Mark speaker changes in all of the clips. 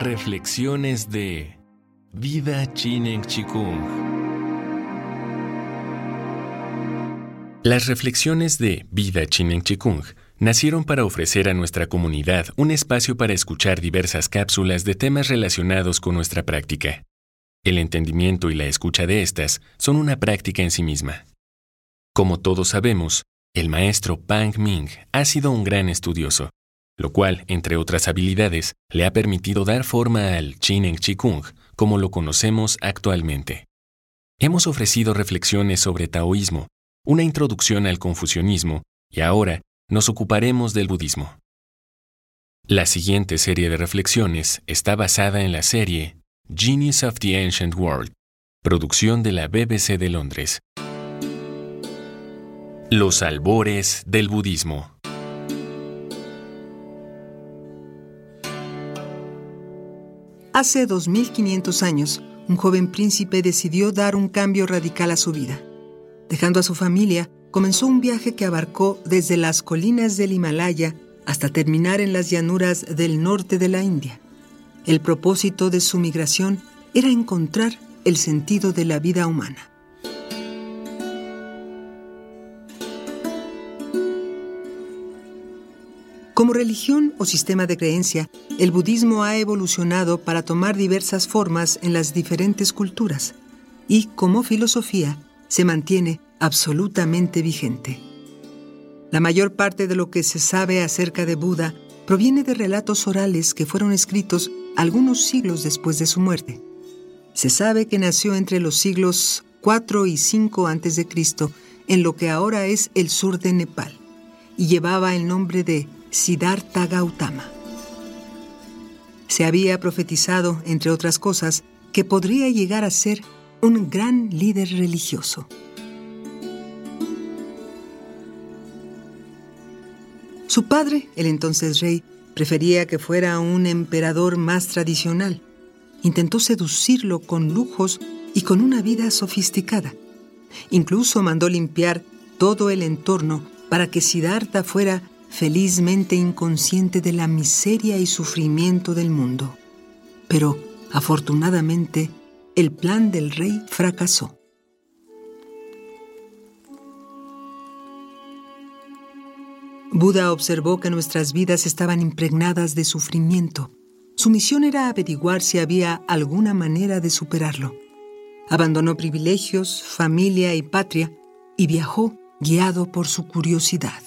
Speaker 1: Reflexiones de Vida Chinen Chikung. Las reflexiones de Vida Chinen Chikung nacieron para ofrecer a nuestra comunidad un espacio para escuchar diversas cápsulas de temas relacionados con nuestra práctica. El entendimiento y la escucha de estas son una práctica en sí misma. Como todos sabemos, el maestro Pang Ming ha sido un gran estudioso lo cual, entre otras habilidades, le ha permitido dar forma al Chinen Chikung como lo conocemos actualmente. Hemos ofrecido reflexiones sobre taoísmo, una introducción al confucianismo y ahora nos ocuparemos del budismo. La siguiente serie de reflexiones está basada en la serie Genius of the Ancient World, producción de la BBC de Londres. Los albores del budismo.
Speaker 2: Hace 2500 años, un joven príncipe decidió dar un cambio radical a su vida. Dejando a su familia, comenzó un viaje que abarcó desde las colinas del Himalaya hasta terminar en las llanuras del norte de la India. El propósito de su migración era encontrar el sentido de la vida humana. Como religión o sistema de creencia, el budismo ha evolucionado para tomar diversas formas en las diferentes culturas y, como filosofía, se mantiene absolutamente vigente. La mayor parte de lo que se sabe acerca de Buda proviene de relatos orales que fueron escritos algunos siglos después de su muerte. Se sabe que nació entre los siglos 4 y 5 a.C. en lo que ahora es el sur de Nepal y llevaba el nombre de Siddhartha Gautama. Se había profetizado, entre otras cosas, que podría llegar a ser un gran líder religioso. Su padre, el entonces rey, prefería que fuera un emperador más tradicional. Intentó seducirlo con lujos y con una vida sofisticada. Incluso mandó limpiar todo el entorno para que Siddhartha fuera felizmente inconsciente de la miseria y sufrimiento del mundo. Pero, afortunadamente, el plan del rey fracasó. Buda observó que nuestras vidas estaban impregnadas de sufrimiento. Su misión era averiguar si había alguna manera de superarlo. Abandonó privilegios, familia y patria y viajó guiado por su curiosidad.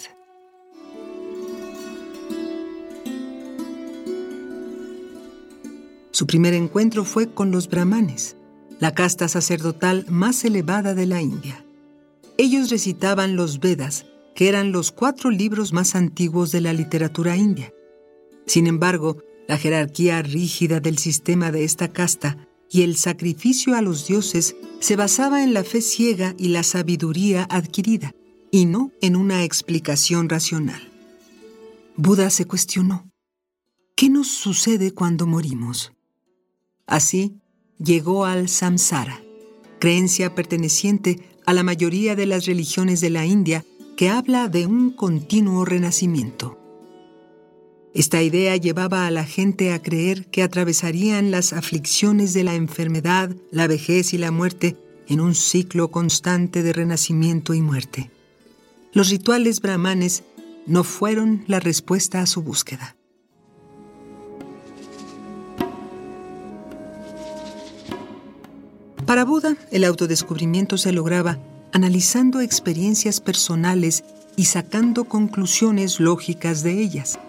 Speaker 2: Su primer encuentro fue con los brahmanes, la casta sacerdotal más elevada de la India. Ellos recitaban los Vedas, que eran los cuatro libros más antiguos de la literatura india. Sin embargo, la jerarquía rígida del sistema de esta casta y el sacrificio a los dioses se basaba en la fe ciega y la sabiduría adquirida, y no en una explicación racional. Buda se cuestionó, ¿qué nos sucede cuando morimos? Así, llegó al samsara, creencia perteneciente a la mayoría de las religiones de la India que habla de un continuo renacimiento. Esta idea llevaba a la gente a creer que atravesarían las aflicciones de la enfermedad, la vejez y la muerte en un ciclo constante de renacimiento y muerte. Los rituales brahmanes no fueron la respuesta a su búsqueda. Para Buda, el autodescubrimiento se lograba analizando experiencias personales y sacando conclusiones lógicas de ellas.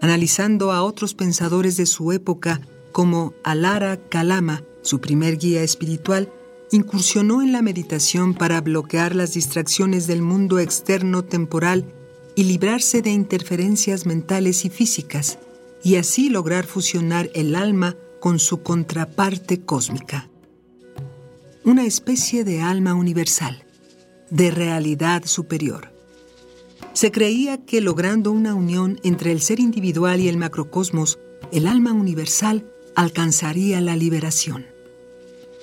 Speaker 2: Analizando a otros pensadores de su época como Alara Kalama, su primer guía espiritual, incursionó en la meditación para bloquear las distracciones del mundo externo temporal y librarse de interferencias mentales y físicas, y así lograr fusionar el alma con su contraparte cósmica una especie de alma universal, de realidad superior. Se creía que logrando una unión entre el ser individual y el macrocosmos, el alma universal alcanzaría la liberación.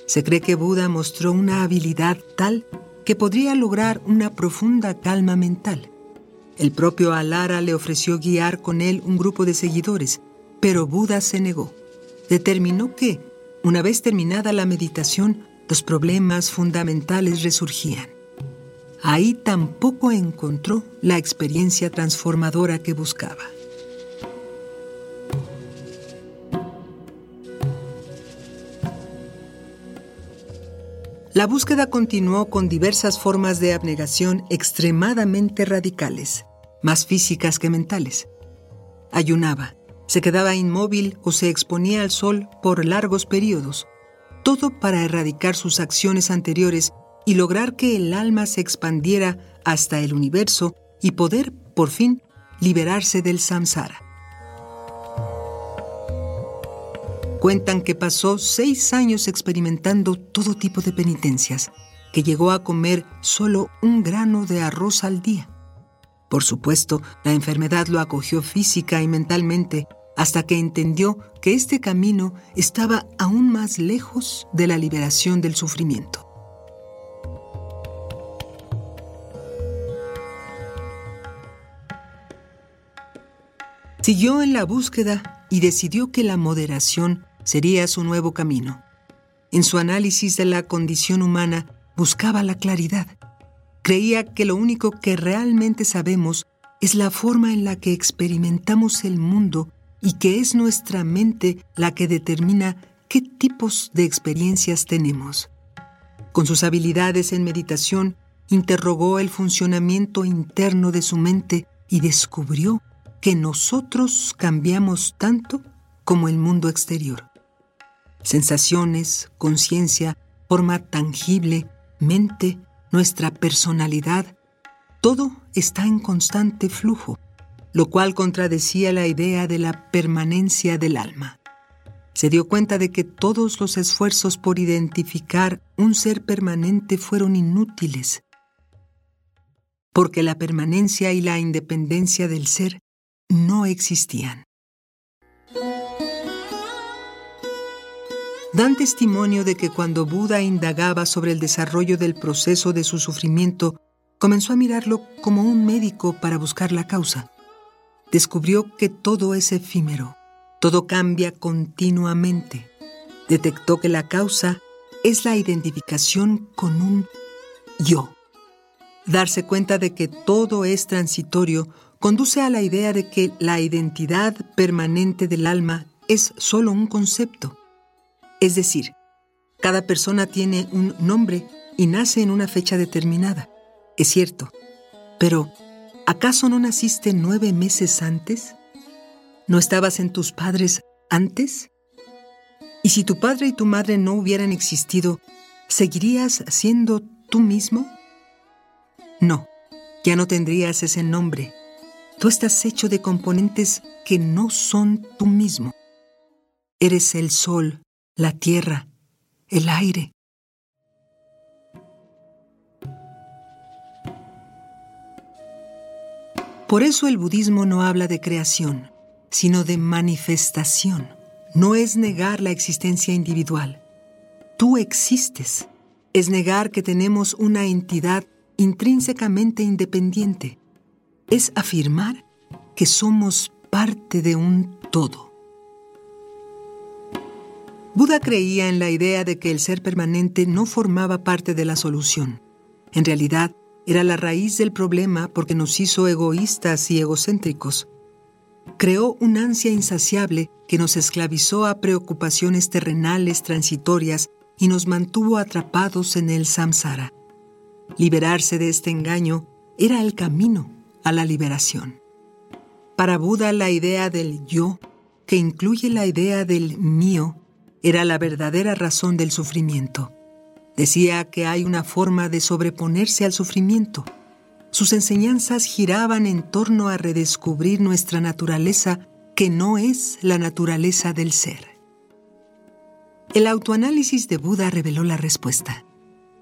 Speaker 2: Se cree que Buda mostró una habilidad tal que podría lograr una profunda calma mental. El propio Alara le ofreció guiar con él un grupo de seguidores, pero Buda se negó. determinó que, una vez terminada la meditación, los problemas fundamentales resurgían. Ahí tampoco encontró la experiencia transformadora que buscaba. La búsqueda continuó con diversas formas de abnegación extremadamente radicales, más físicas que mentales. Ayunaba, se quedaba inmóvil o se exponía al sol por largos periodos, todo para erradicar sus acciones anteriores y lograr que el alma se expandiera hasta el universo y poder, por fin, liberarse del samsara. Cuentan que pasó seis años experimentando todo tipo de penitencias, que llegó a comer solo un grano de arroz al día. Por supuesto, la enfermedad lo acogió física y mentalmente hasta que entendió que este camino estaba aún más lejos de la liberación del sufrimiento. Siguió en la búsqueda y decidió que la moderación sería su nuevo camino. En su análisis de la condición humana buscaba la claridad. Creía que lo único que realmente sabemos es la forma en la que experimentamos el mundo y que es nuestra mente la que determina qué tipos de experiencias tenemos. Con sus habilidades en meditación, interrogó el funcionamiento interno de su mente y descubrió que nosotros cambiamos tanto como el mundo exterior sensaciones, conciencia, forma tangible, mente, nuestra personalidad, todo está en constante flujo, lo cual contradecía la idea de la permanencia del alma. Se dio cuenta de que todos los esfuerzos por identificar un ser permanente fueron inútiles, porque la permanencia y la independencia del ser no existían. dan testimonio de que cuando Buda indagaba sobre el desarrollo del proceso de su sufrimiento, comenzó a mirarlo como un médico para buscar la causa. Descubrió que todo es efímero, todo cambia continuamente. Detectó que la causa es la identificación con un yo. Darse cuenta de que todo es transitorio conduce a la idea de que la identidad permanente del alma es solo un concepto es decir, cada persona tiene un nombre y nace en una fecha determinada. Es cierto. Pero, ¿acaso no naciste nueve meses antes? ¿No estabas en tus padres antes? ¿Y si tu padre y tu madre no hubieran existido, ¿seguirías siendo tú mismo? No, ya no tendrías ese nombre. Tú estás hecho de componentes que no son tú mismo. Eres el sol, la tierra, el aire. Por eso el budismo no habla de creación, sino de manifestación. No es negar la existencia individual. Tú existes. Es negar que tenemos una entidad intrínsecamente independiente. Es afirmar que somos parte de un todo. Buda creía en la idea de que el ser permanente no formaba parte de la solución. En realidad, era la raíz del problema porque nos hizo egoístas y egocéntricos. Creó un ansia insaciable que nos esclavizó a preocupaciones terrenales transitorias y nos mantuvo atrapados en el samsara. Liberarse de este engaño era el camino a la liberación. Para Buda la idea del yo, que incluye la idea del mío, era la verdadera razón del sufrimiento. Decía que hay una forma de sobreponerse al sufrimiento. Sus enseñanzas giraban en torno a redescubrir nuestra naturaleza que no es la naturaleza del ser. El autoanálisis de Buda reveló la respuesta.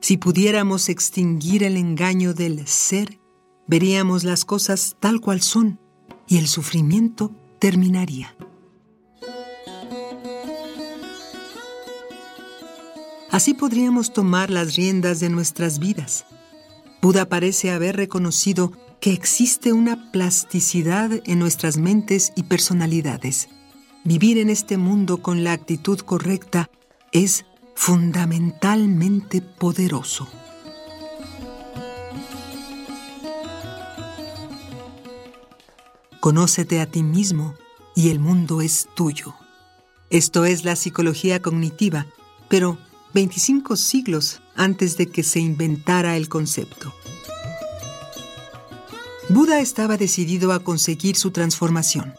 Speaker 2: Si pudiéramos extinguir el engaño del ser, veríamos las cosas tal cual son y el sufrimiento terminaría. Así podríamos tomar las riendas de nuestras vidas. Buda parece haber reconocido que existe una plasticidad en nuestras mentes y personalidades. vivir en este mundo con la actitud correcta es fundamentalmente poderoso. Conócete a ti mismo y el mundo es tuyo. Esto es la psicología cognitiva, pero 25 siglos antes de que se inventara el concepto. Buda estaba decidido a conseguir su transformación.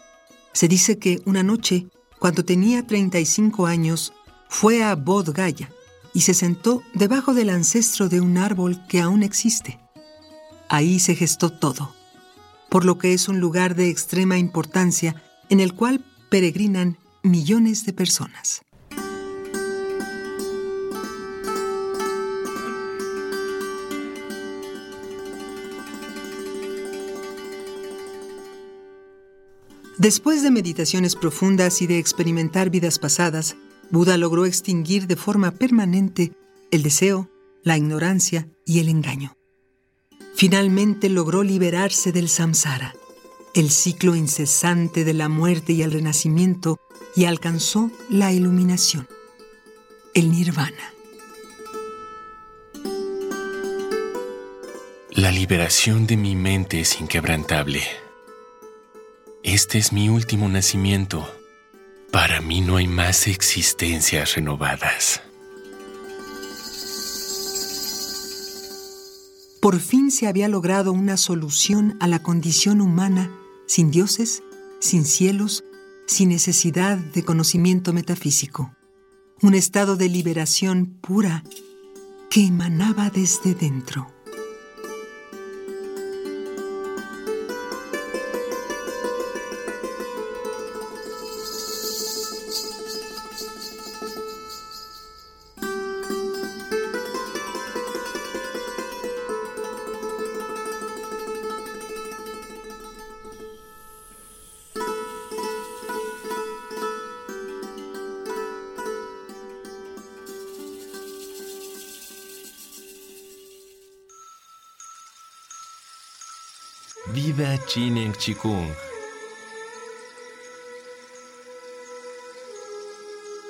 Speaker 2: Se dice que una noche, cuando tenía 35 años, fue a Bodh Gaya y se sentó debajo del ancestro de un árbol que aún existe. Ahí se gestó todo, por lo que es un lugar de extrema importancia en el cual peregrinan millones de personas. Después de meditaciones profundas y de experimentar vidas pasadas, Buda logró extinguir de forma permanente el deseo, la ignorancia y el engaño. Finalmente logró liberarse del samsara, el ciclo incesante de la muerte y el renacimiento, y alcanzó la iluminación, el nirvana.
Speaker 1: La liberación de mi mente es inquebrantable. Este es mi último nacimiento. Para mí no hay más existencias renovadas.
Speaker 2: Por fin se había logrado una solución a la condición humana sin dioses, sin cielos, sin necesidad de conocimiento metafísico. Un estado de liberación pura que emanaba desde dentro.
Speaker 1: Viva Chinen Chikung.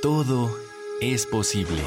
Speaker 1: Todo es posible.